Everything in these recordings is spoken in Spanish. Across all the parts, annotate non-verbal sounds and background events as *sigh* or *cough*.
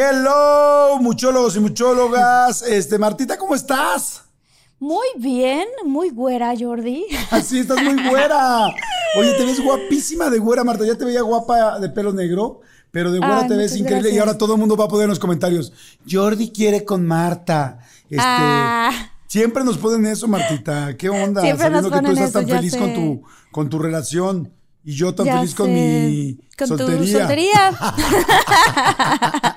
Hello, muchólogos y muchólogas. Este, Martita, ¿cómo estás? Muy bien, muy güera, Jordi. *laughs* Así, estás muy güera. Oye, te ves guapísima de güera, Marta. Ya te veía guapa de pelo negro, pero de güera Ay, te ves increíble. Y ahora todo el mundo va a poner en los comentarios. Jordi quiere con Marta. Este, Ah. Siempre nos ponen eso, Martita. ¿Qué onda? Siempre nos Sabiendo que tú ponen estás eso, tan feliz con tu, con tu relación. Y yo tan Ya feliz con mi Con tu soltería. soltería. *laughs*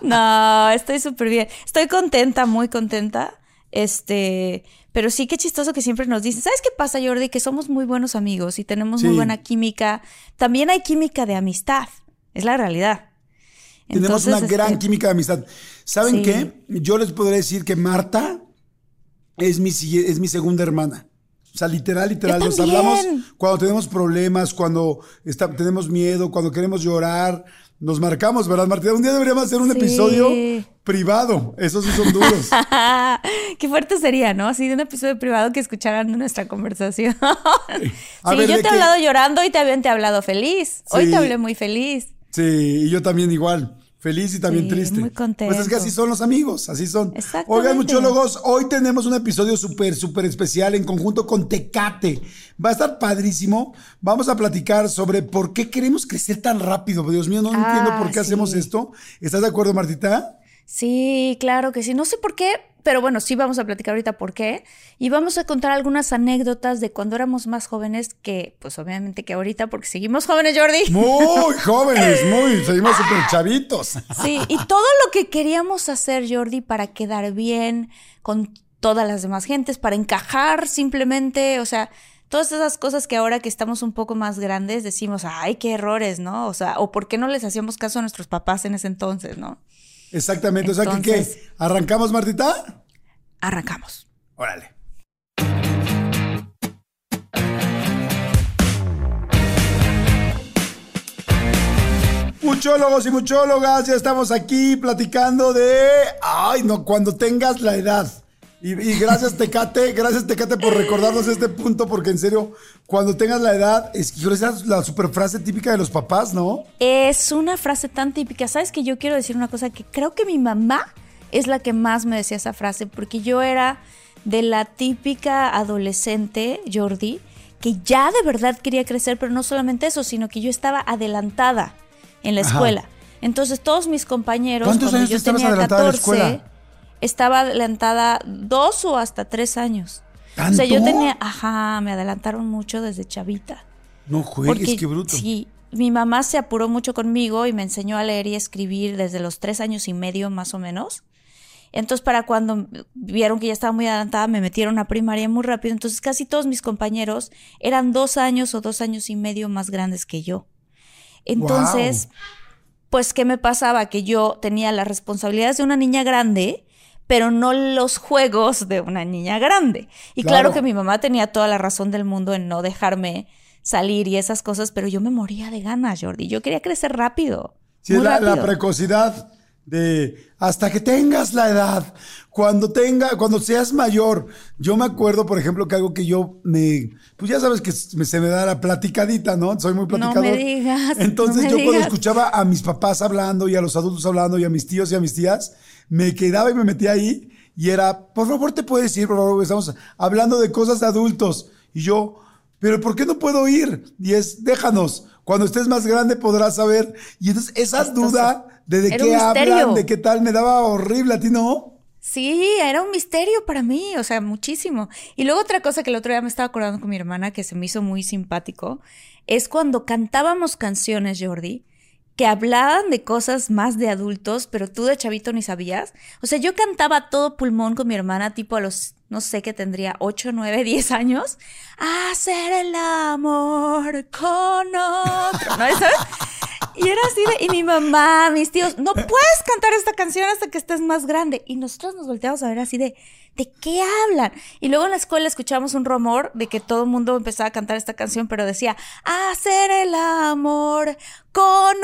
no, estoy súper bien. Estoy contenta, muy contenta. Este, pero sí que chistoso que siempre nos dicen, ¿sabes qué pasa, Jordi? Que somos muy buenos amigos y tenemos Sí. muy buena química. También hay química de amistad. Es la realidad. Tenemos una gran este, química de amistad. ¿Saben Sí. qué? Yo les podría decir que Marta es mi, es mi segunda hermana. O sea, literal, literal, nos hablamos cuando tenemos problemas, cuando está- tenemos miedo, cuando queremos llorar. Nos marcamos, ¿verdad, Martina? Un día deberíamos hacer un Sí. episodio privado. Esos sí son duros. *laughs* Qué fuerte sería, ¿no? Así de un episodio privado que escucharan nuestra conversación. *laughs* A sí, ver, yo ¿de te he hablado llorando y también te he hablado feliz. Hoy te hablé muy feliz. Sí, y yo también igual. Feliz y también Sí, triste. muy contento. Pues es que así son los amigos, así son. Oigan, muchólogos, hoy tenemos un episodio súper, súper especial en conjunto con Tecate. Va a estar padrísimo. Vamos a platicar sobre por qué queremos crecer tan rápido. Dios mío, no Ah, entiendo por qué sí. hacemos esto. ¿Estás de acuerdo, Martita? Sí, claro que sí. No sé por qué, pero bueno, sí vamos a platicar ahorita por qué. Y vamos a contar algunas anécdotas de cuando éramos más jóvenes que, pues obviamente que ahorita, porque seguimos jóvenes, Jordi. Muy *laughs* jóvenes, muy, seguimos súper chavitos. Sí, y todo lo que queríamos hacer, Jordi, para quedar bien con todas las demás gentes, para encajar simplemente, o sea, todas esas cosas que ahora que estamos un poco más grandes decimos, ay, qué errores, ¿no? O sea, o por qué no les hacíamos caso a nuestros papás en ese entonces, ¿no? Exactamente. O sea, que. ¿Arrancamos, Martita? Arrancamos. Órale. Muchólogos y muchólogas, ya estamos aquí platicando de. Ay, no, cuando tengas la edad. Y, y gracias, Tecate, gracias, Tecate, por recordarnos este punto, porque en serio, cuando tengas la edad, es que esa es la super frase típica de los papás, ¿no? Es una frase tan típica. ¿Sabes que yo quiero decir una cosa? Que creo que mi mamá es la que más me decía esa frase, porque yo era de la típica adolescente, Jordi, que ya de verdad quería crecer, pero no solamente eso, sino que yo estaba adelantada en la Ajá. escuela. Entonces todos mis compañeros, ¿Cuántos cuando años yo estabas tenía adelantada en la 14, escuela? Estaba adelantada dos o hasta tres años. O sea, yo tenía, ajá, me adelantaron mucho desde chavita. No juegues, qué bruto. Sí, mi mamá se apuró mucho conmigo y me enseñó a leer y escribir desde los tres años y medio más o menos. Entonces, para cuando vieron que ya estaba muy adelantada, me metieron a primaria muy rápido. Entonces, casi todos mis compañeros eran dos años o dos años y medio más grandes que yo. Entonces, pues, ¿qué me pasaba? Que yo tenía las responsabilidades de una niña grande, pero no los juegos de una niña grande. Y claro, Claro. que mi mamá tenía toda la razón del mundo en no dejarme salir y esas cosas, pero yo me moría de ganas, Jordi. Yo quería crecer rápido. Sí, muy la, precocidad de hasta que tengas la edad, cuando tenga, cuando seas mayor. Yo me acuerdo, por ejemplo, que algo que yo me, pues ya sabes que se se me da la platicadita, ¿no? Soy muy No me platicador. digas, Entonces no me yo cuando escuchaba a mis papás hablando y a los adultos hablando y a mis tíos y a mis tías, me quedaba y me metía ahí y era, por favor te puedes ir, por favor, estamos hablando de cosas de adultos. Y yo, pero ¿por qué no puedo ir? Y es, déjanos, cuando estés más grande podrás saber. Y entonces esa Esto duda de de qué hablan, de qué tal, me daba horrible a ti, ¿no? Sí, era un misterio para mí, o sea, muchísimo. Y luego otra cosa que el otro día me estaba acordando con mi hermana que se me hizo muy simpático, es cuando cantábamos canciones, Jordi, que hablaban de cosas más de adultos, pero tú de chavito ni sabías. O sea, yo cantaba todo pulmón con mi hermana, tipo a los, no sé, que tendría 8, 9, 10 años. Hacer el amor con otro, ¿no? ¿Sabes? Y era así de, y mi mamá, mis tíos, no puedes cantar esta canción hasta que estés más grande. Y nosotros nos volteamos a ver así de, ¿de qué hablan? Y luego en la escuela escuchamos un rumor de que todo el mundo empezaba a cantar esta canción, pero decía, hacer el amor con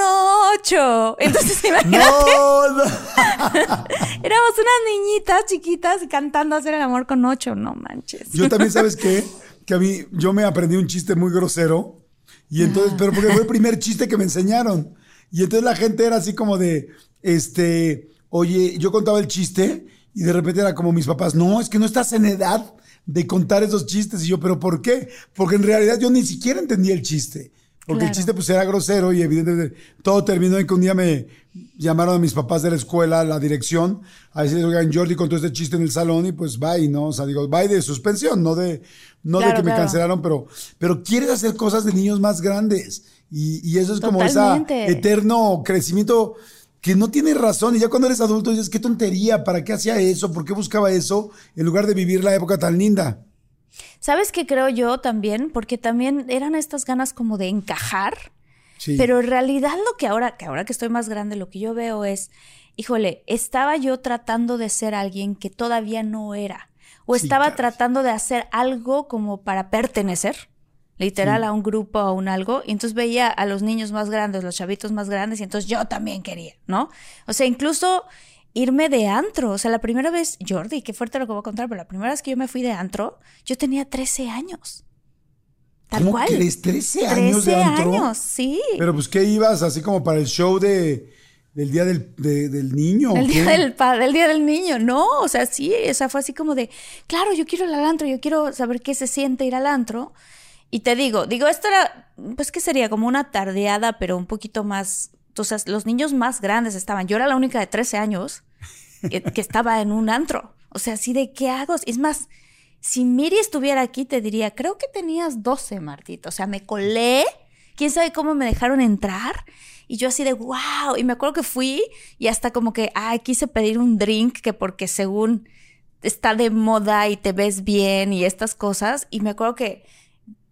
ocho. *laughs* Entonces, imagínate, No, no. *laughs* éramos unas niñitas chiquitas cantando hacer el amor con ocho, no manches. Yo también, ¿sabes *laughs* qué? Que a mí, yo me aprendí un chiste muy grosero. Y entonces, pero porque fue el primer chiste que me enseñaron. Y entonces la gente era así como de, este, oye, yo contaba el chiste y de repente era como mis papás, no, es que no estás en edad de contar esos chistes. Y yo, ¿pero por qué? Porque en realidad yo ni siquiera entendía el chiste. Porque el chiste pues era grosero y evidentemente todo terminó en que un día me llamaron a mis papás de la escuela, la dirección, a decir, oigan, Jordi contó este chiste en el salón y pues bye, ¿no? O sea, digo, bye de suspensión, no de, no de que me cancelaron, pero, pero quieres hacer cosas de niños más grandes. Y, y eso es como ese eterno crecimiento que no tiene razón. Y ya cuando eres adulto dices, qué tontería, ¿para qué hacía eso? ¿Por qué buscaba eso? En lugar de vivir la época tan linda. ¿Sabes qué creo yo también? Porque también eran estas ganas como de encajar. Sí. Pero en realidad lo que ahora, que ahora que estoy más grande, lo que yo veo es, híjole, estaba yo tratando de ser alguien que todavía no era. O estaba tratando de hacer algo como para pertenecer literal a un grupo o a un algo, y entonces veía a los niños más grandes, los chavitos más grandes, y entonces yo también quería, ¿no? O sea, incluso irme de antro, o sea, la primera vez, Jordi, qué fuerte lo que voy a contar, pero la primera vez que yo me fui de antro, yo tenía 13 años. Tal ¿Cómo cual. ¿Crees? 13 años 13 de antro. años, sí. Pero pues, ¿qué ibas? Así como para el show de del día del, del niño. El día del, del, día del niño, no, o sea, sí, o sea, fue así como de, claro, yo quiero ir al antro, yo quiero saber qué se siente ir al antro. Y te digo, digo, esto era, pues que sería como una tardeada, pero un poquito más, entonces los niños más grandes estaban. Yo era la única de 13 años que, estaba en un antro. O sea, así de qué hago. Es más, si Miri estuviera aquí, te diría, creo que tenías 12, Martito. O sea, me colé. ¿Quién sabe cómo me dejaron entrar? Y yo así de, wow. Y me acuerdo que fui y hasta como que, ay, quise pedir un drink que porque según está de moda y te ves bien y estas cosas. Y me acuerdo que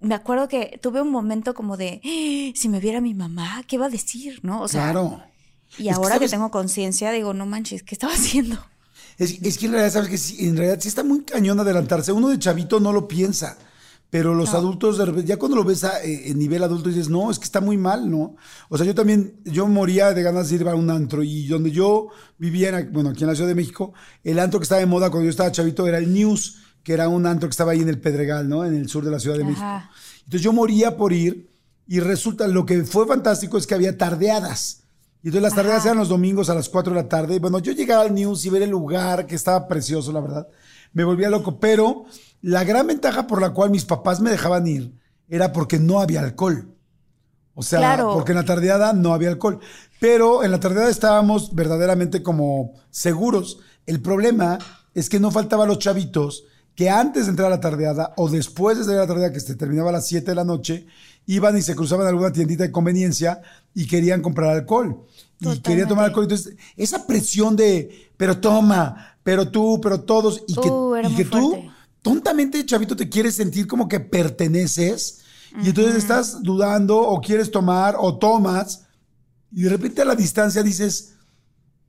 me acuerdo que tuve un momento como de, ¡Ah! si me viera mi mamá, ¿qué va a decir? ¿No? O sea, claro. Y ahora que, tengo conciencia, digo, no manches, ¿qué estaba haciendo? Es, es, que en realidad, sabes que en realidad sí está muy cañón adelantarse. Uno de chavito no lo piensa, pero los adultos, ya cuando lo ves a, eh, en nivel adulto, dices, no, es que está muy mal, ¿no? O sea, yo también, yo moría de ganas de ir a un antro y donde yo vivía, bueno, aquí en la Ciudad de México, el antro que estaba de moda cuando yo estaba chavito era el News que era un antro que estaba ahí en el Pedregal, ¿no? En el sur de la Ciudad de México. Entonces yo moría por ir y resulta, lo que fue fantástico es que había tardeadas. Y entonces las tardeadas eran los domingos a las 4 de la tarde. Bueno, yo llegaba al News y ver el lugar, que estaba precioso, la verdad. Me volvía loco. Pero la gran ventaja por la cual mis papás me dejaban ir era porque no había alcohol. O sea, porque en la tardeada no había alcohol. Pero en la tardeada estábamos verdaderamente como seguros. El problema es que no faltaban los chavitos que antes de entrar a la tardeada o después de salir a la tardeada, que se terminaba a las 7 de la noche, iban y se cruzaban a alguna tiendita de conveniencia y querían comprar alcohol. Y querían tomar alcohol. Entonces, esa presión de, pero toma, pero tú, pero todos, y que, uh, y que tú, tontamente, chavito, te quieres sentir como que perteneces, y entonces estás dudando o quieres tomar o tomas, y de repente a la distancia dices,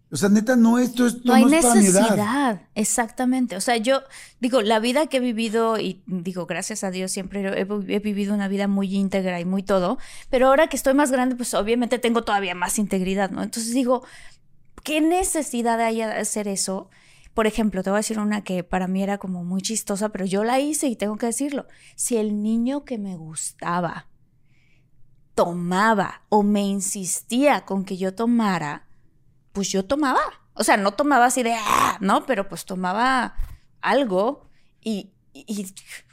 o sea, neta, no, esto, es no hay necesidad. Exactamente. O sea, yo digo, la vida que he vivido, y digo, gracias a Dios, siempre he, vivido una vida muy íntegra y muy todo, pero ahora que estoy más grande, pues obviamente tengo todavía más integridad, ¿no? Entonces digo, ¿qué necesidad hay de hacer eso? Por ejemplo, te voy a decir una que para mí era como muy chistosa, pero yo la hice y tengo que decirlo. Si el niño que me gustaba tomaba o me insistía con que yo tomara, pues yo tomaba. O sea, no tomaba así de, ah", ¿no? Pero pues tomaba algo y,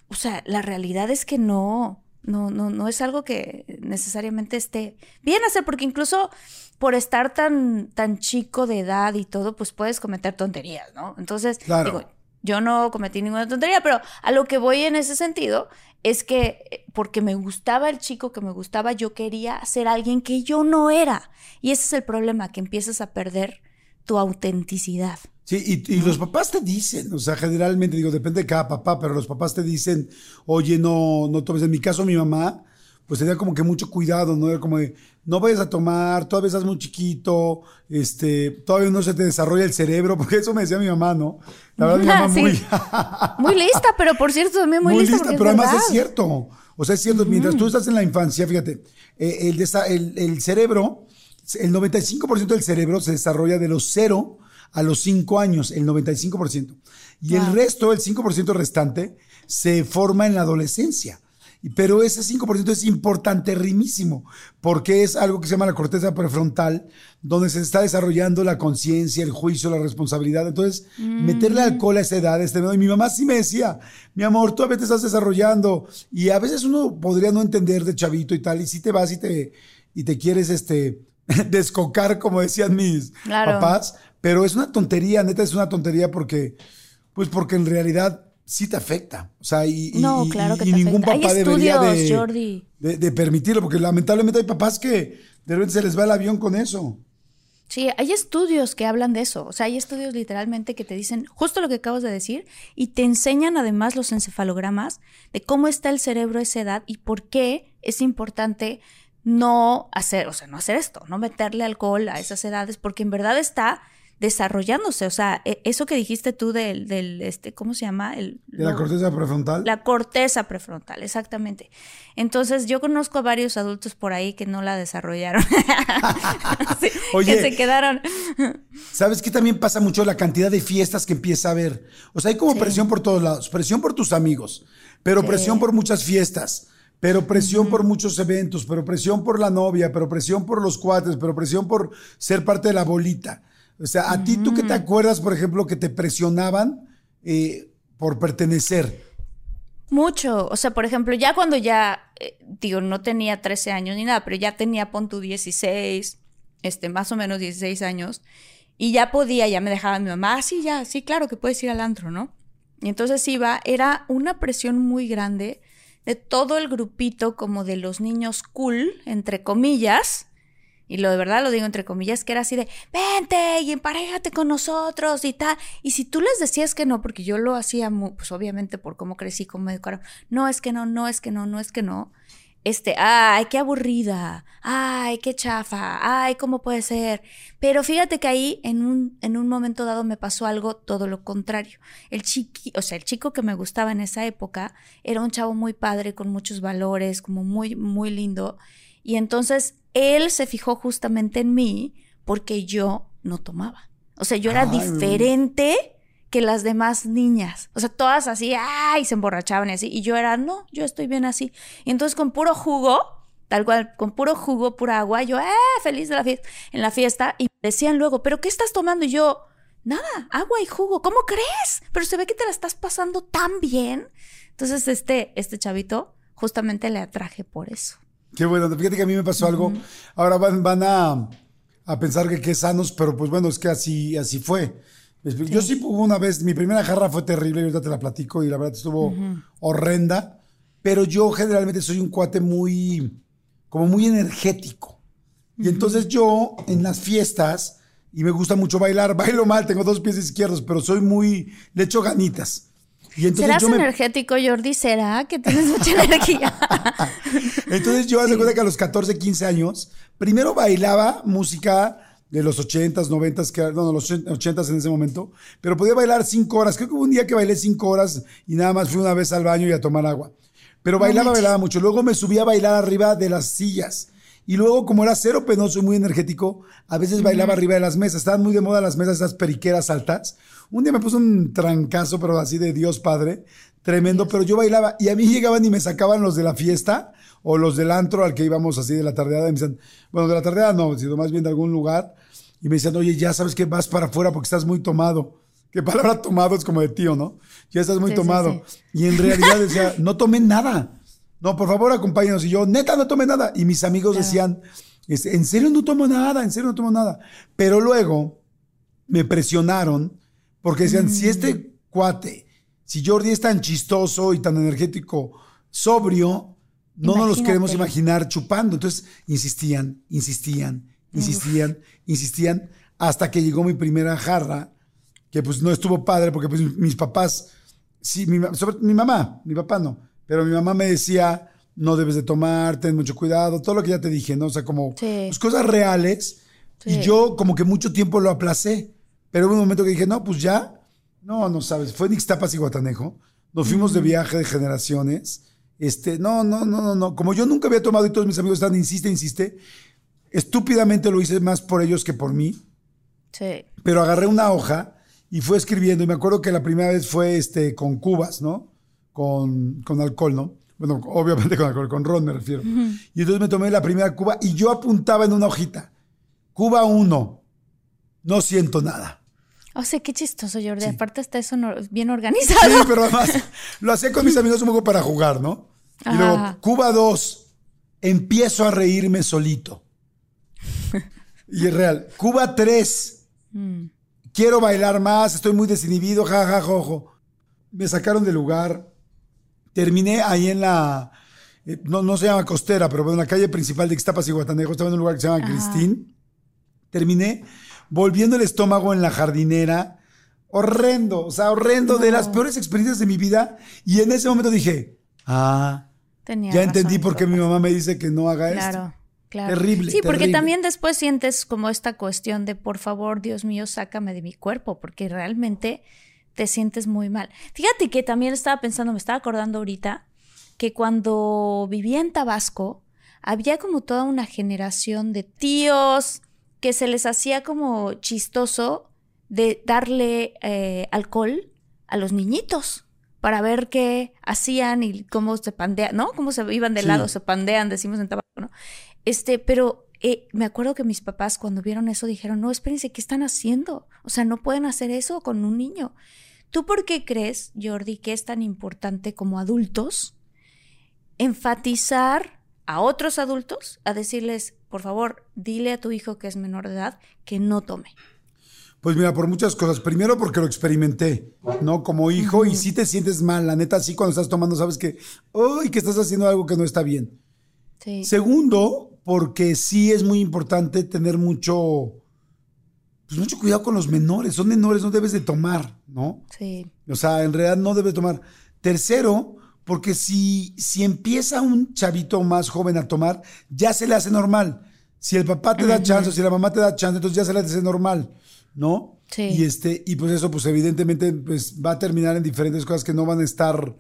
o sea, la realidad es que no, no, no, no es algo que necesariamente esté bien hacer, porque incluso por estar tan, tan chico de edad y todo, pues puedes cometer tonterías, ¿no? Entonces, digo, yo no cometí ninguna tontería, pero a lo que voy en ese sentido es que eh, porque me gustaba el chico que me gustaba, yo quería ser alguien que yo no era. Y ese es el problema, que empiezas a perder tu autenticidad. Sí, y, los papás te dicen, o sea, generalmente digo, depende de cada papá, pero los papás te dicen, oye, no, no tomes. En mi caso, mi mamá, pues tenía como que mucho cuidado, ¿no? Era como de, no vayas a tomar, todavía estás muy chiquito, este, todavía no se te desarrolla el cerebro, *laughs* porque eso me decía mi mamá, ¿no? La verdad, mi *laughs* mamá muy... *laughs* muy lista, pero por cierto, también muy, muy lista. pero además es cierto. O sea, es cierto, mientras tú estás en la infancia, fíjate, eh, el, el, el, cerebro, el 95% del cerebro se desarrolla de los 0 a los 5 años, el 95%. Y el resto, el 5% restante, se forma en la adolescencia. Pero ese 5% es importante, rimísimo, porque es algo que se llama la corteza prefrontal, donde se está desarrollando la conciencia, el juicio, la responsabilidad. Entonces, meterle Mm. alcohol a esa edad, este, y mi mamá sí me decía, mi amor, todavía te estás desarrollando, y a veces uno podría no entender de chavito y tal, y si te vas y te, y te quieres, este, *laughs* descocar, como decían mis Claro. papás, pero es una tontería, neta, es una tontería porque, pues porque en realidad sí te afecta. O sea, y, No, y- claro que y te ningún afecta. Hay papá debería de, estudios, Jordi. de- de permitirlo, porque lamentablemente hay papás que de repente se les va el avión con eso. Sí, hay estudios que hablan de eso. O sea, hay estudios literalmente que te dicen justo lo que acabas de decir y te enseñan además los encefalogramas de cómo está el cerebro a esa edad y por qué es importante no hacer, o sea, no hacer esto, no meterle alcohol a esas edades, porque en verdad está desarrollándose. O sea, e- eso que dijiste tú del, del este, ¿cómo se llama? El, De la corteza prefrontal. La corteza prefrontal, exactamente. Entonces, yo conozco a varios adultos por ahí que no la desarrollaron. *laughs* Sí, Oye. que se quedaron. ¿Sabes qué también pasa mucho? La cantidad de fiestas que empieza a haber. O sea, hay como Sí. presión por todos lados. Presión por tus amigos, pero Sí. presión por muchas fiestas, pero presión por muchos eventos, pero presión por la novia, pero presión por los cuates, pero presión por ser parte de la bolita. O sea, a ti, ¿tú qué te acuerdas, por ejemplo, que te presionaban eh, por pertenecer? Mucho. O sea, por ejemplo, ya cuando ya, eh, digo, no tenía 13 años ni nada, pero ya tenía, pon tu 16, este, más o menos 16 años, y ya podía, ya me dejaba mi mamá, ah, sí, ya, sí, claro que puedes ir al antro, ¿no? Y entonces iba, era una presión muy grande de todo el grupito como de los niños cool, entre comillas, y lo de verdad lo digo entre comillas, que era así de, vente y emparejate con nosotros y tal. Y si tú les decías que no, porque yo lo hacía, mu- pues obviamente por cómo crecí, cómo me educaron, no es que no, no es que no, no es que no. Este, ay, qué aburrida, ay, qué chafa, ay, ¿cómo puede ser? Pero fíjate que ahí en un, en un momento dado me pasó algo todo lo contrario. El chiqui, o sea, el chico que me gustaba en esa época era un chavo muy padre, con muchos valores, como muy, muy lindo. Y entonces él se fijó justamente en mí porque yo no tomaba. O sea, yo era Ay, diferente que las demás niñas. O sea, todas así, ay, se emborrachaban y así. Y yo era, no, yo estoy bien así. Y entonces con puro jugo, tal cual, con puro jugo, pura agua, yo, eh, feliz de la fiesta, en la fiesta. Y decían luego, ¿pero qué estás tomando? Y yo, nada, agua y jugo. ¿Cómo crees? Pero se ve que te la estás pasando tan bien. Entonces, este, este chavito, justamente le atraje por eso. Qué bueno, fíjate que a mí me pasó algo. Ahora van, van a, a pensar que qué sanos, pero pues bueno, es que así, así fue. Yo sí hubo una vez, mi primera jarra fue terrible, ahorita te la platico y la verdad estuvo horrenda, pero yo generalmente soy un cuate muy, como muy energético. Y entonces yo en las fiestas, y me gusta mucho bailar, *laughs* bailo mal, tengo dos pies izquierdos, pero soy muy, le echo ganitas. Y entonces ¿Serás yo me, energético, Jordi? ¿Será que tienes mucha *laughs* energía? *laughs* Entonces yo hace cuenta que a los 14, 15 años, primero bailaba música de los 80s, 90s, que, no, los 80s en ese momento, pero podía bailar 5 horas. Creo que hubo un día que bailé 5 horas y nada más fui una vez al baño y a tomar agua. Pero bailaba, bailaba mucho. Luego me subía a bailar arriba de las sillas. Y luego, como era cero penoso y muy energético, a veces bailaba arriba de las mesas. Estaban muy de moda las mesas, esas periqueras altas. Un día me puso un trancazo, pero así de Dios Padre, tremendo. Pero yo bailaba y a mí llegaban y me sacaban los de la fiesta o los del antro al que íbamos así de la tardeada. Y me decían, bueno, de la tardeada no, sino más bien de algún lugar. Y me decían, oye, ya sabes que vas para afuera porque estás muy tomado. ¿Qué palabra tomado es como de tío, no? Ya estás muy Sí, sí, tomado. Y en realidad decía, no tomé nada. No, por favor, acompáñanos. Y yo, neta, no tomé nada. Y mis amigos decían, este, en serio no tomo nada, en serio no tomo nada. Pero luego me presionaron porque decían, si este cuate, si Jordi es tan chistoso y tan energético, sobrio, no nos los queremos imaginar chupando. Entonces insistían, insistían, insistían, insistían, hasta que llegó mi primera jarra, que pues no estuvo padre porque pues mis papás, sí, mi, sobre- mi mamá, mi papá no, pero mi mamá me decía, no debes de tomar, ten mucho cuidado, todo lo que ya te dije, ¿no? O sea, como Sí. pues, cosas reales. Y yo como que mucho tiempo lo aplacé, pero hubo un momento que dije, no, pues ya, no, no sabes, fue en Ixtapas y Guatanejo, nos fuimos de viaje de generaciones, este, no, no, no, no, no, como yo nunca había tomado y todos mis amigos están, insiste, insiste, estúpidamente lo hice más por ellos que por mí, Sí. pero agarré una hoja y fue escribiendo. Y me acuerdo que la primera vez fue este, con cubas, ¿no? Con, con alcohol, ¿no? Bueno, obviamente con alcohol, con ron me refiero. Y entonces me tomé la primera cuba y yo apuntaba en una hojita. Cuba 1. No siento nada. O sea, qué chistoso, Jordi. Aparte está eso bien organizado. Sí, pero además lo hacía con mis amigos un poco para jugar, ¿no? Y luego, Cuba 2, empiezo a reírme solito. y es real. Cuba 3, mm. quiero bailar más, estoy muy desinhibido, jajaja, jojo. Me sacaron del lugar. Terminé ahí en la, eh, no, no se llama costera, pero en la calle principal de Ixtapas y Guatanejo, estaba en un lugar que se llama Cristín. Terminé volviendo el estómago en la jardinera. Horrendo, o sea, horrendo, de las peores experiencias de mi vida. Y en ese momento dije, ah, ya entendí por qué mi mamá me dice que no haga esto. Claro. Terrible. Sí, porque también después sientes como esta cuestión de, por favor, Dios mío, sácame de mi cuerpo, porque realmente te sientes muy mal. Fíjate que también estaba pensando, me estaba acordando ahorita, que cuando vivía en Tabasco, había como toda una generación de tíos, que se les hacía como chistoso de darle eh, alcohol a los niñitos para ver qué hacían y cómo se pandean, ¿no? Cómo se iban de lado, se pandean, decimos en tabaco, ¿no? Este, pero eh, me acuerdo que mis papás cuando vieron eso dijeron, no, espérense, ¿qué están haciendo? O sea, no pueden hacer eso con un niño. ¿Tú por qué crees, Jordi, que es tan importante como adultos enfatizar a otros adultos a decirles, por favor, dile a tu hijo que es menor de edad que no tome. Pues mira, por muchas cosas. Primero porque lo experimenté, ¿no? Como hijo y si te sientes mal, la neta, sí cuando estás tomando sabes que, uy, que estás haciendo algo que no está bien. Sí. Segundo, porque sí es muy importante tener mucho, pues mucho cuidado con los menores. Son menores, no debes de tomar, ¿no? Sí. O sea, en realidad no debes tomar. Tercero, porque si, si empieza un chavito más joven a tomar, ya se le hace normal. Si el papá te da chance, si la mamá te da chance, entonces ya se le hace normal, ¿no? Sí. Y, este, y pues eso, pues evidentemente, pues va a terminar en diferentes cosas que no van a estar,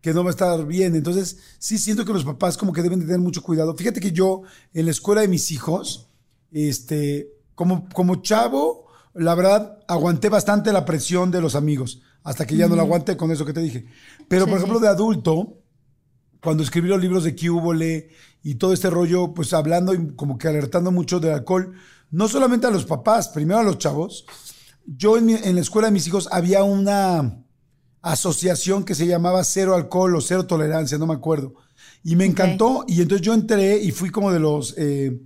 que no va a estar bien. Entonces, sí siento que los papás como que deben de tener mucho cuidado. Fíjate que yo, en la escuela de mis hijos, este, como, como chavo, la verdad, aguanté bastante la presión de los amigos hasta que ya no lo aguanté con eso que te dije. Pero, por ejemplo, de adulto, cuando escribí los libros de Cúbole y todo este rollo, pues hablando y como que alertando mucho del alcohol, no solamente a los papás, primero a los chavos. Yo en, en la escuela de mis hijos había una asociación que se llamaba Cero Alcohol o Cero Tolerancia, no me acuerdo. Y me encantó y entonces yo entré y fui como de los, eh,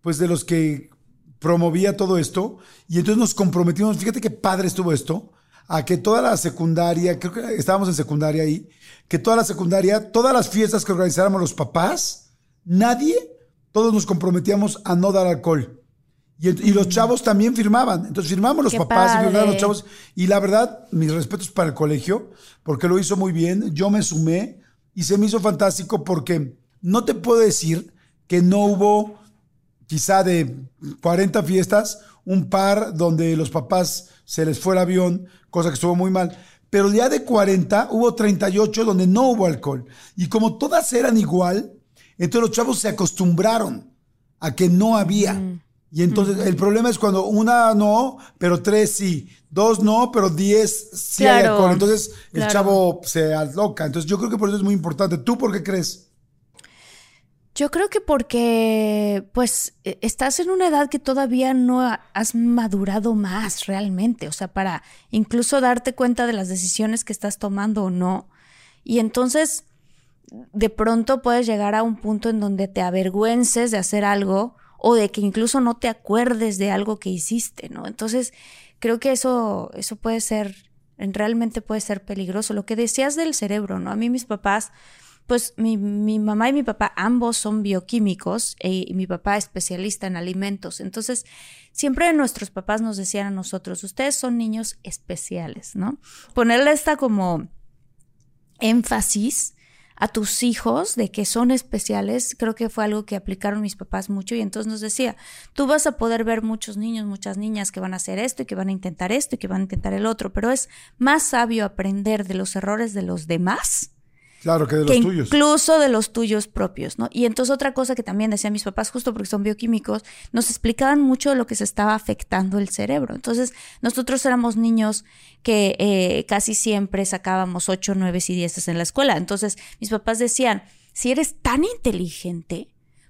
pues de los que promovía todo esto y entonces nos comprometimos, fíjate qué padre estuvo esto, a que toda la secundaria, creo que estábamos en secundaria ahí, que toda la secundaria, todas las fiestas que organizáramos los papás, nadie, todos nos comprometíamos a no dar alcohol. Y, los chavos también firmaban. Entonces firmamos los papás y firmaban los chavos. Y la verdad, mis respetos para el colegio, porque lo hizo muy bien. Yo me sumé y se me hizo fantástico porque no te puedo decir que no hubo quizá de 40 fiestas, un par donde los papás se les fue el avión, cosa que estuvo muy mal. Pero ya de 40 hubo 38 donde no hubo alcohol. Y como todas eran igual, entonces los chavos se acostumbraron a que no había. Mm. Y entonces el problema es cuando una no, pero tres sí, dos no, pero diez sí hay alcohol. Entonces el chavo se aloca. Entonces yo creo que por eso es muy importante. ¿Tú por qué crees? Yo creo que porque, pues, e, estás en una edad que todavía no has madurado más realmente, o sea, para incluso darte cuenta de las decisiones que estás tomando o no. Y entonces, de pronto puedes llegar a un punto en donde te avergüences de hacer algo o de que incluso no te acuerdes de algo que hiciste, ¿no? Entonces, creo que eso, eso puede ser, realmente puede ser peligroso. Lo que decías del cerebro, ¿no? A mí mis papás pues mi, mamá y mi papá ambos son bioquímicos eh, y mi papá especialista en alimentos. Entonces, siempre nuestros papás nos decían a nosotros, ustedes son niños especiales, ¿no? Ponerle esta como énfasis a tus hijos de que son especiales, creo que fue algo que aplicaron mis papás mucho y entonces nos decía, tú vas a poder ver muchos niños, muchas niñas que van a hacer esto y que van a intentar esto y que van a intentar el otro, pero es más sabio aprender de los errores de los demás Claro, que de los que tuyos. incluso de los tuyos propios, ¿no? Y entonces otra cosa que también decían mis papás, justo porque son bioquímicos, nos explicaban mucho de lo que se estaba afectando el cerebro. Entonces, nosotros éramos niños que eh, casi siempre sacábamos 8, 9 y 10 en la escuela. Entonces, mis papás decían, si eres tan inteligente,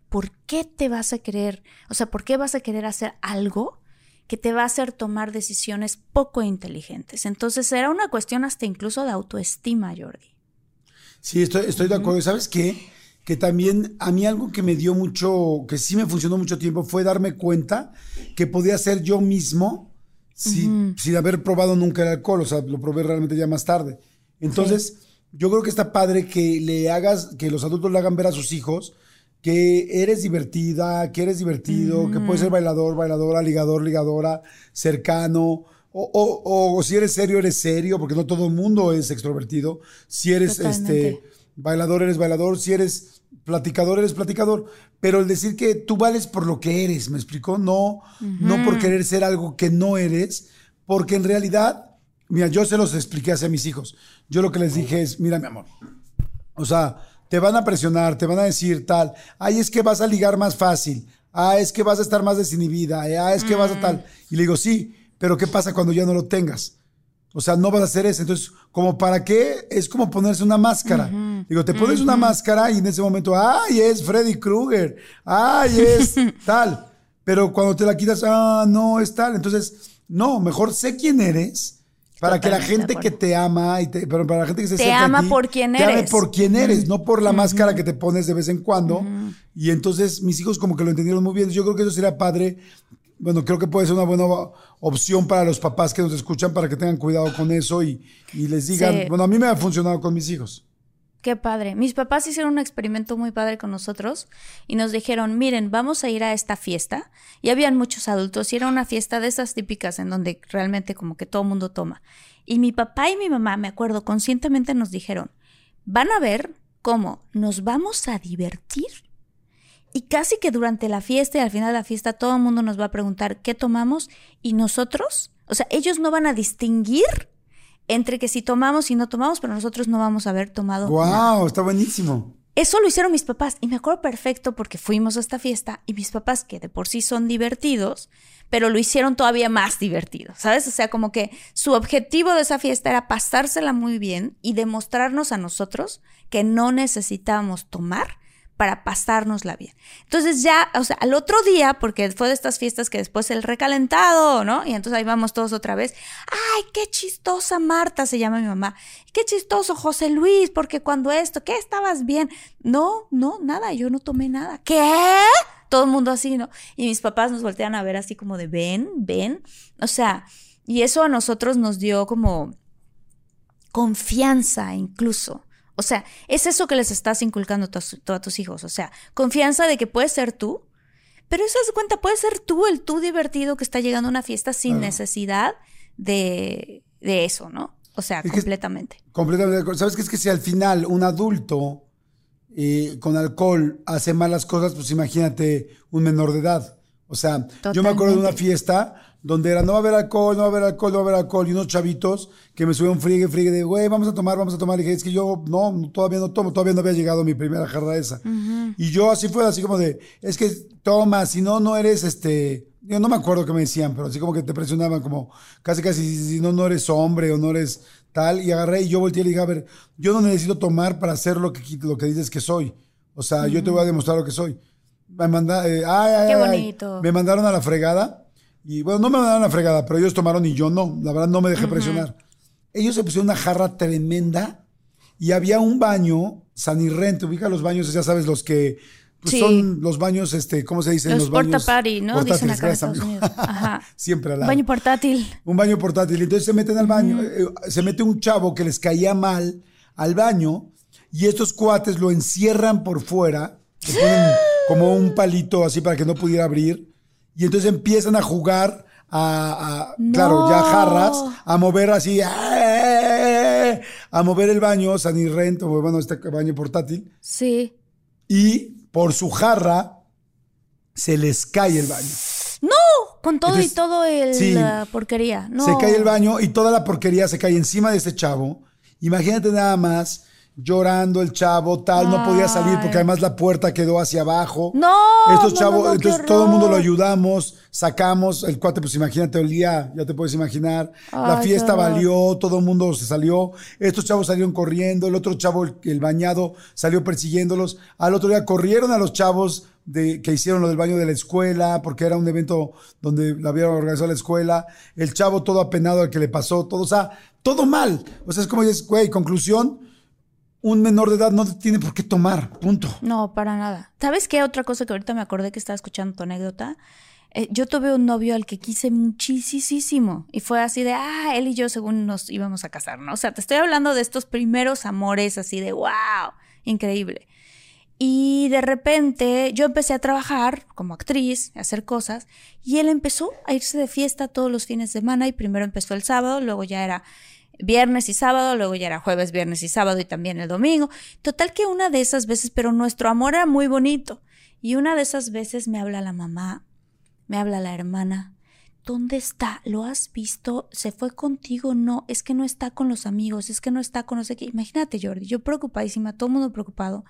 ¿por qué te vas a querer, o sea, por qué vas a querer hacer algo que te va a hacer tomar decisiones poco inteligentes? Entonces, era una cuestión hasta incluso de autoestima, Jordi. Sí, estoy, estoy de acuerdo. ¿Sabes qué? Que también a mí algo que me dio mucho, que sí me funcionó mucho tiempo, fue darme cuenta que podía ser yo mismo sin, sin haber probado nunca el alcohol. O sea, lo probé realmente ya más tarde. Entonces, yo creo que está padre que le hagas, que los adultos le hagan ver a sus hijos que eres divertida, que eres divertido, que puedes ser bailador, bailadora, ligador, ligadora, cercano. O, o- o si eres serio, eres serio, porque no todo el mundo es extrovertido. Si eres Totalmente. este bailador, eres bailador. Si eres platicador, eres platicador. Pero el decir que tú vales por lo que eres, ¿me explicó? No, no por querer ser algo que no eres, porque en realidad, mira, yo se los expliqué hacia mis hijos. Yo lo que les dije es, mira, mi amor, o sea, te van a presionar, te van a decir tal, ay, es que vas a ligar más fácil, ah, es que vas a estar más desinhibida, ah, es que vas a tal. Y le digo, sí, pero ¿qué pasa cuando ya no lo tengas? O sea, no vas a hacer eso. Entonces, como para qué, es como ponerse una máscara. Digo, te pones una máscara y en ese momento, ay, es Freddy Krueger, ay, es *laughs* tal. Pero cuando te la quitas, ah, no, es tal. Entonces, no, mejor sé quién eres. Para que la gente que te ama, y te- pero para la gente que se Te a ama ti, por quien te ame eres. por quién eres, no por la máscara que te pones de vez en cuando. Y entonces mis hijos como que lo entendieron muy bien. Yo creo que eso sería padre. Bueno, creo que puede ser una buena opción para los papás que nos escuchan para que tengan cuidado con eso y, y les digan, Sí. bueno, a mí me ha funcionado con mis hijos. Qué padre. Mis papás hicieron un experimento muy padre con nosotros y nos dijeron, miren, vamos a ir a esta fiesta. Y habían muchos adultos y era una fiesta de esas típicas en donde realmente como que todo mundo toma. Y mi papá y mi mamá, me acuerdo, conscientemente nos dijeron, van a ver cómo nos vamos a divertir. Y casi que durante la fiesta y al final de la fiesta todo el mundo nos va a preguntar qué tomamos y nosotros, o sea, ellos no van a distinguir entre que si tomamos y no tomamos, pero nosotros no vamos a haber tomado nada. ¡Wow! Está buenísimo. Eso lo hicieron mis papás y me acuerdo perfecto porque fuimos a esta fiesta y mis papás, que de por sí son divertidos, pero lo hicieron todavía más divertido, ¿sabes? O sea, como que su objetivo de esa fiesta era pasársela muy bien y demostrarnos a nosotros que no necesitábamos tomar para pasárnosla bien. Entonces ya, o sea, al otro día, porque fue de estas fiestas que después el recalentado, ¿no? Y entonces ahí vamos todos otra vez. Ay, qué chistosa Marta, se llama mi mamá. Qué chistoso José Luis, porque cuando esto, ¿qué estabas bien? No, no, nada, yo no tomé nada. ¿Qué? Todo el mundo así, ¿no? Y mis papás nos voltean a ver así como de, ven, ven. O sea, y eso a nosotros nos dio como confianza incluso. O sea, es eso que les estás inculcando a tus, a tus hijos. O sea, confianza de que puedes ser tú, pero eso de cuenta, puedes ser tú, el tú divertido que está llegando a una fiesta sin Claro. necesidad de, de eso, ¿no? O sea, Es que- completamente. Completamente. ¿Sabes qué? Es que si al final un adulto eh, con alcohol hace malas cosas, pues imagínate un menor de edad. O sea, yo me acuerdo de una Totalmente. fiesta donde era no va a haber alcohol, no va a haber alcohol, no va a haber alcohol, y unos chavitos que me subieron friegue, friegue de, güey, vamos a tomar, vamos a tomar. Y dije, es que yo no, todavía no tomo, todavía no había llegado mi primera jarra esa. Y yo así fue, así como de, es que toma, si no, no eres este. Yo no me acuerdo qué me decían, pero así como que te presionaban, como casi, casi, si no, no eres hombre o no eres tal. Y agarré y yo volteé y le dije, a ver, yo no necesito tomar para ser lo que, lo que dices que soy. O sea, yo te voy a demostrar lo que soy. Me manda, eh, ay, ay, Qué ay, bonito. Me mandaron a la fregada. Y bueno, no me mandaron a la fregada, pero ellos tomaron y yo no. La verdad no me dejé presionar. Ellos se pusieron una jarra tremenda y había un baño, Sanirrente, ubica los baños, ya sabes, los que pues, Sí. son los baños, este, ¿cómo se dicen? Los baños porta party, ¿no? Dicen acá en gracias, Estados amigo. Unidos. Ajá. *laughs* Siempre al lado. baño portátil. Un baño portátil. Entonces se meten al baño, eh, se mete un chavo que les caía mal al baño y estos cuates lo encierran por fuera, le ponen *laughs* como un palito así para que no pudiera abrir y entonces empiezan a jugar a, a- claro, ya jarras, a mover así, ¡eh! a mover el baño, San Irrent, o bueno, este baño portátil, Sí. y por su jarra se les cae el baño. Con todo Entonces, y todo el, sí. la porquería. No. Se cae el baño y toda la porquería se cae encima de este chavo. Imagínate nada más. Llorando el chavo, tal, no podía salir porque además la puerta quedó hacia abajo. No. Estos no, chavos, no, no, qué entonces todo el mundo lo ayudamos, sacamos, el cuate, pues imagínate, olía, ya te puedes imaginar. la Ay, fiesta valió, todo el mundo se salió. Estos chavos salieron corriendo, el otro chavo, el, el bañado, salió persiguiéndolos. Al otro día corrieron a los chavos de, que hicieron lo del baño de la escuela, porque era un evento donde la habían organizado la escuela. El chavo todo apenado al que le pasó, todo, o sea, todo mal. O sea, es como dices, güey, conclusión, un menor de edad no tiene por qué tomar, punto. No, para nada. ¿Sabes qué? Otra cosa que ahorita me acordé que estaba escuchando tu anécdota. Eh, yo tuve un novio al que quise muchísimo y fue así de, ah, él y yo según nos íbamos a casar, ¿no? O sea, te estoy hablando de estos primeros amores así de, wow, increíble. Y de repente yo empecé a trabajar como actriz, a hacer cosas, y él empezó a irse de fiesta todos los fines de semana y primero empezó el sábado, luego ya era viernes y sábado, luego ya era jueves, viernes y sábado y también el domingo. Total que una de esas veces, pero nuestro amor era muy bonito. Y una de esas veces me habla la mamá, me habla la hermana. ¿Dónde está? ¿Lo has visto? ¿Se fue contigo? No, es que no está con los amigos, es que no está con no sé qué. Imagínate, Jordi, yo preocupadísima, todo el mundo preocupado.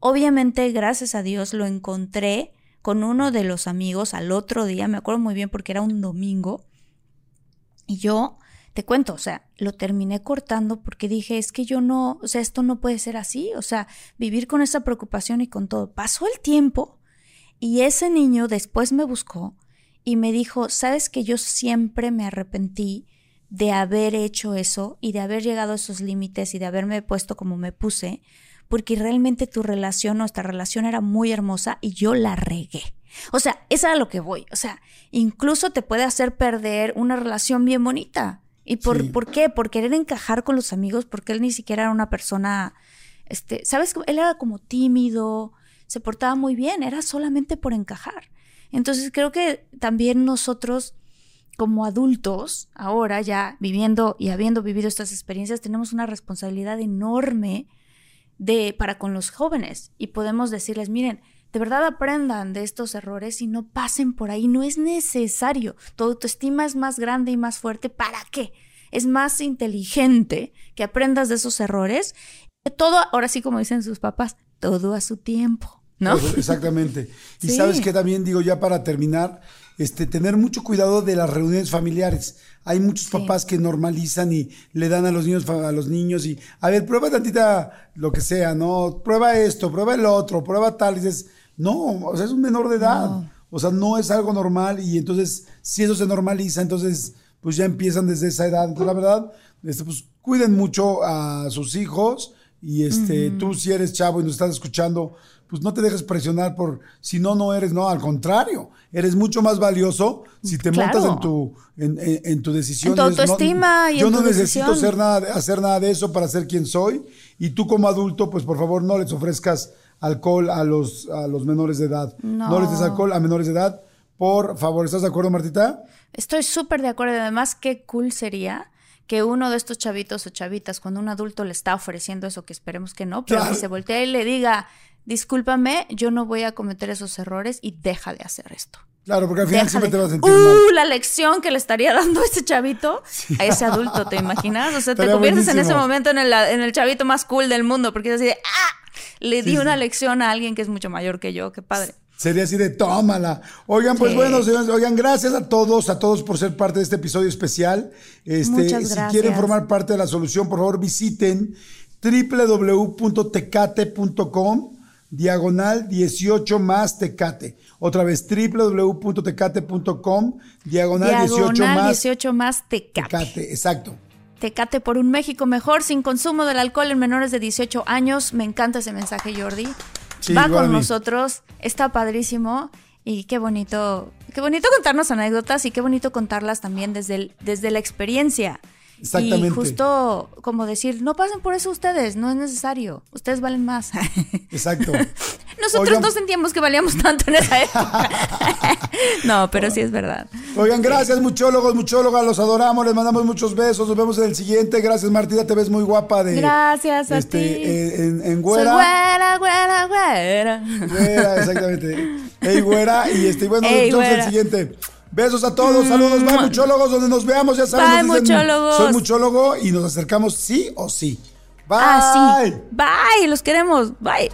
Obviamente, gracias a Dios, lo encontré con uno de los amigos al otro día, me acuerdo muy bien porque era un domingo. Y yo, te cuento, o sea, lo terminé cortando porque dije, es que yo no, o sea, esto no puede ser así, o sea, vivir con esa preocupación y con todo. Pasó el tiempo y ese niño después me buscó y me dijo, sabes que yo siempre me arrepentí de haber hecho eso y de haber llegado a esos límites y de haberme puesto como me puse, porque realmente tu relación, nuestra relación era muy hermosa y yo la regué. O sea, eso era lo que voy. O sea, incluso te puede hacer perder una relación bien bonita. ¿Y por, Sí. por qué? Por querer encajar con los amigos, porque él ni siquiera era una persona, este, ¿sabes? Él era como tímido, se portaba muy bien, era solamente por encajar. Entonces creo que también nosotros como adultos, ahora ya viviendo y habiendo vivido estas experiencias, tenemos una responsabilidad enorme de, para con los jóvenes y podemos decirles, miren, de verdad aprendan de estos errores y no pasen por ahí, no es necesario. Tu autoestima es más grande y más fuerte, ¿para qué? Es más inteligente que aprendas de esos errores. Todo, ahora sí como dicen sus papás, todo a su tiempo, ¿no? Exactamente. *laughs* Y Sí. sabes que también digo ya para terminar, este, tener mucho cuidado de las reuniones familiares. Hay muchos Sí. papás que normalizan y le dan a los niños a los niños y a ver, prueba tantita lo que sea, ¿no? Prueba esto, prueba el otro, prueba tal. Y dices, no, o sea, es un menor de edad. No. O sea, no es algo normal y entonces, si eso se normaliza, entonces, pues ya empiezan desde esa edad. Entonces, la verdad, este, pues cuiden mucho a sus hijos y este, tú si eres chavo y nos estás escuchando, pues no te dejes presionar por si no, no eres, no, al contrario, eres mucho más valioso si te Claro. montas en tu, en, en- en tu decisión. En tu no, autoestima y Yo en no tu necesito decisión. ser nada, hacer nada de eso para ser quien soy y tú como adulto, pues por favor no les ofrezcas alcohol a los, a los menores de edad. No. les des alcohol a menores de edad. Por favor, ¿estás de acuerdo, Martita? Estoy súper de acuerdo. y Además, qué cool sería que uno de estos chavitos o chavitas, cuando un adulto le está ofreciendo eso, que esperemos que no, pero Claro. que se voltee y le diga, discúlpame, yo no voy a cometer esos errores y deja de hacer esto. Claro, porque al final Deja siempre de- te vas a sentir ¡Uh! mal. La lección que le estaría dando ese chavito a ese adulto, ¿te imaginas? O sea, te conviertes en ese momento en el, en el chavito más cool del mundo, porque es así de, ¡ah! Le di Sí, una sí. lección a alguien que es mucho mayor que yo, qué padre. Sería así de tómala. Oigan, pues Sí. bueno, señores, oigan, gracias a todos, a todos por ser parte de este episodio especial. Este, Muchas si gracias. quieren formar parte de la solución, por favor, visiten www.tecate.com diagonal 18 más tecate. Otra vez, www.tecate.com diagonal 18 Diagonal más 18 más tecate. tecate. Exacto. Tecate por un México mejor, sin consumo del alcohol en menores de 18 años. Me encanta ese mensaje, Jordi. Sí, Va con nosotros, está padrísimo. Y qué bonito, qué bonito contarnos anécdotas y qué bonito contarlas también desde, el- desde la experiencia. Exactamente. Y justo como decir, no pasen por eso ustedes, no es necesario. Ustedes valen más. *laughs* Exacto. Nosotros Oigan. no sentíamos que valíamos tanto en esa época. *laughs* no, pero sí es verdad. Oigan, gracias, muchólogos, muchólogas, los adoramos, les mandamos muchos besos, nos vemos en el siguiente. Gracias, Martita, te ves muy guapa de. Gracias a este, ti. en, en Soy güera. güera, güera, güera. Güera, exactamente. Ey, güera. Y este, bueno, nos vemos en el siguiente. Besos a todos, saludos, bye muchólogos, donde nos veamos, ya saben. Bye, dicen, muchólogos. Soy muchólogo y nos acercamos sí o sí. Bye. Ah, sí. Bye, los queremos. Bye.